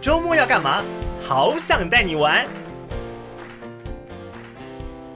周末要干嘛？好想带你玩。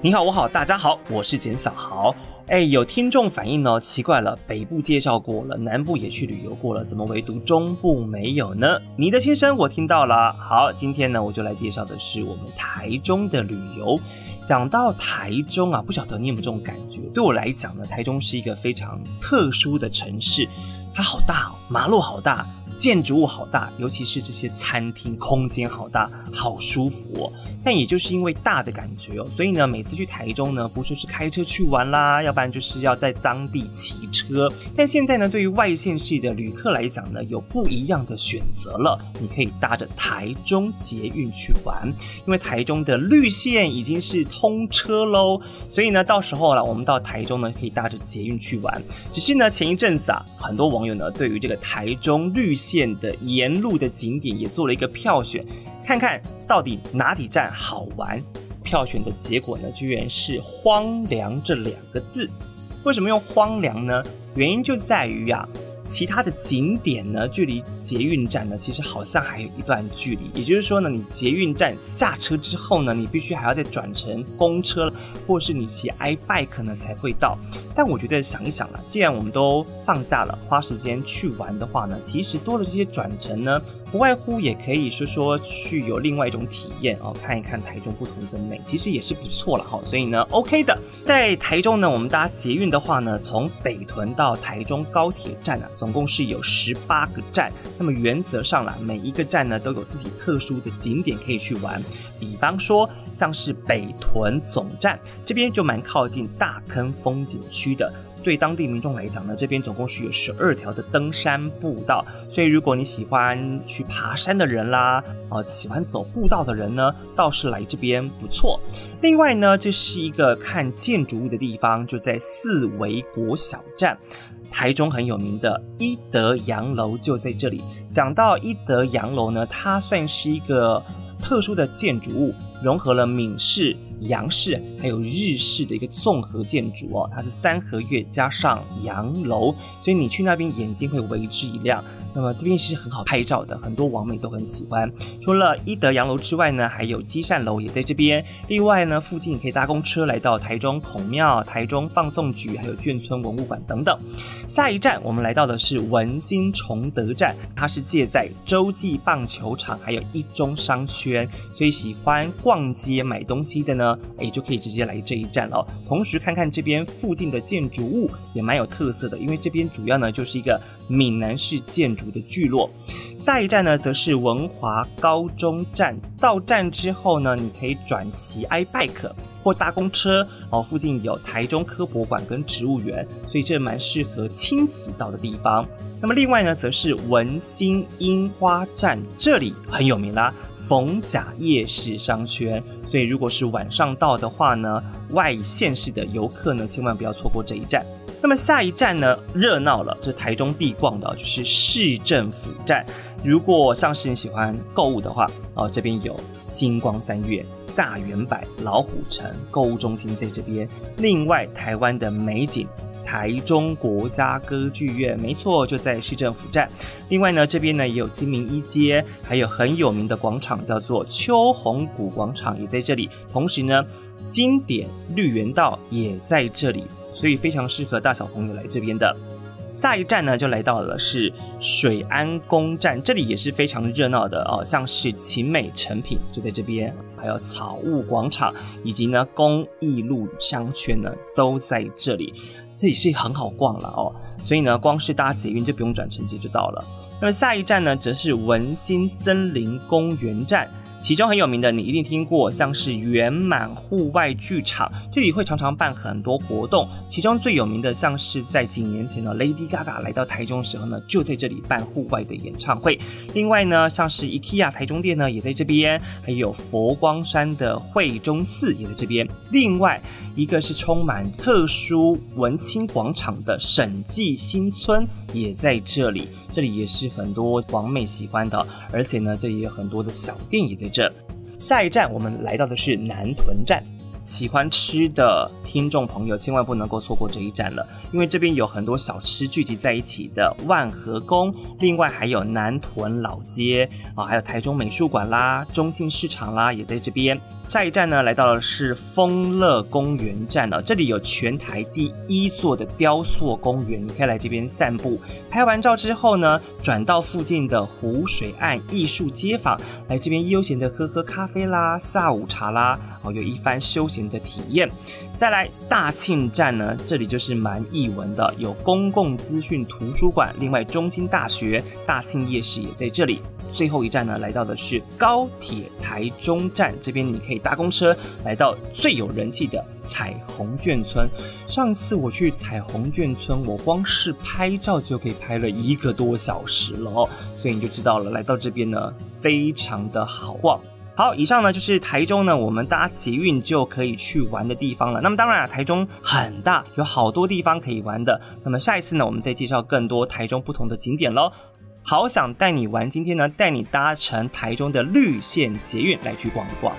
你好，我好，大家好，我是简小豪。哎，有听众反映呢，奇怪了，北部介绍过了，南部也去旅游过了，怎么唯独中部没有呢？你的心声我听到了。好，今天呢，我就来介绍的是我们台中的旅游。讲到台中啊，不晓得你有没有这种感觉？对我来讲呢，台中是一个非常特殊的城市，它好大哦，马路好大。建筑物好大，尤其是这些餐厅，空间好大，好舒服哦。但也就是因为大的感觉哦，所以呢，每次去台中呢，不就是开车去玩啦，要不然就是要在当地骑车。但现在呢，对于外县市的旅客来讲呢，有不一样的选择了。你可以搭着台中捷运去玩，因为台中的绿线已经是通车喽。所以呢，到时候了，我们到台中呢，可以搭着捷运去玩。只是呢，前一阵子啊，很多网友呢，对于这个台中绿线线的沿路的景点也做了一个票选，看看到底哪几站好玩。票选的结果呢，居然是“荒凉”这两个字。为什么用荒凉呢？原因就在于啊。其他的景点呢，距离捷运站呢，其实好像还有一段距离。也就是说呢，你捷运站下车之后呢，你必须还要再转乘公车，或是你骑 iBike 呢才会到。但我觉得想一想啊，既然我们都放假了，花时间去玩的话呢，其实多了这些转乘呢，不外乎也可以说说去有另外一种体验哦，看一看台中不同的美，其实也是不错了哈。所以呢，OK 的，在台中呢，我们搭捷运的话呢，从北屯到台中高铁站啊。总共是有十八个站，那么原则上啦，每一个站呢都有自己特殊的景点可以去玩。比方说，像是北屯总站这边就蛮靠近大坑风景区的。对当地民众来讲呢，这边总共是有十二条的登山步道，所以如果你喜欢去爬山的人啦，啊，喜欢走步道的人呢，倒是来这边不错。另外呢，这是一个看建筑物的地方，就在四维国小站。台中很有名的一德洋楼就在这里。讲到一德洋楼呢，它算是一个特殊的建筑物，融合了闽式、洋式还有日式的一个综合建筑哦。它是三合院加上洋楼，所以你去那边眼睛会为之一亮。那么这边是很好拍照的，很多网美都很喜欢。除了一德洋楼之外呢，还有积善楼也在这边。另外呢，附近可以搭公车来到台中孔庙、台中放送局，还有眷村文物馆等等。下一站我们来到的是文心崇德站，它是借在洲际棒球场还有一中商圈，所以喜欢逛街买东西的呢，哎，就可以直接来这一站了。同时看看这边附近的建筑物也蛮有特色的，因为这边主要呢就是一个闽南式建筑的聚落，下一站呢，则是文华高中站。到站之后呢，你可以转骑 iBike 或搭公车哦。附近有台中科博馆跟植物园，所以这蛮适合亲子到的地方。那么另外呢，则是文心樱花站，这里很有名啦，逢甲夜市商圈。所以如果是晚上到的话呢，外县市的游客呢，千万不要错过这一站。那么下一站呢，热闹了，这是台中必逛的，就是市政府站。如果像是你喜欢购物的话，哦，这边有星光三月、大圆百、老虎城购物中心在这边。另外，台湾的美景，台中国家歌剧院，没错，就在市政府站。另外呢，这边呢也有金明一街，还有很有名的广场叫做秋红谷广场，也在这里。同时呢，经典绿园道也在这里。所以非常适合大小朋友来这边的。下一站呢，就来到了是水安宫站，这里也是非常热闹的哦，像是晴美成品就在这边，还有草悟广场以及呢公益路商圈呢都在这里，这里是很好逛了哦。所以呢，光是搭捷运就不用转乘捷就到了。那么下一站呢，则是文心森林公园站。其中很有名的，你一定听过，像是圆满户外剧场，这里会常常办很多活动。其中最有名的，像是在几年前呢，Lady Gaga 来到台中的时候呢，就在这里办户外的演唱会。另外呢，像是 IKEA 台中店呢，也在这边，还有佛光山的惠中寺也在这边。另外一个是充满特殊文青广场的审计新村也在这里。这里也是很多广美喜欢的，而且呢，这里有很多的小店也在这。下一站我们来到的是南屯站，喜欢吃的听众朋友千万不能够错过这一站了，因为这边有很多小吃聚集在一起的万和宫，另外还有南屯老街啊，还有台中美术馆啦、中信市场啦，也在这边。下一站呢，来到的是丰乐公园站了。这里有全台第一座的雕塑公园，你可以来这边散步。拍完照之后呢，转到附近的湖水岸艺术街坊，来这边悠闲的喝喝咖啡啦、下午茶啦，哦，有一番休闲的体验。再来大庆站呢，这里就是蛮艺文的，有公共资讯图书馆，另外中心大学、大庆夜市也在这里。最后一站呢，来到的是高铁台中站，这边你可以搭公车来到最有人气的彩虹眷村。上次我去彩虹眷村，我光是拍照就可以拍了一个多小时了哦，所以你就知道了，来到这边呢，非常的好逛。好，以上呢就是台中呢，我们搭捷运就可以去玩的地方了。那么当然啊，台中很大，有好多地方可以玩的。那么下一次呢，我们再介绍更多台中不同的景点喽。好想带你玩，今天呢，带你搭乘台中的绿线捷运来去逛一逛。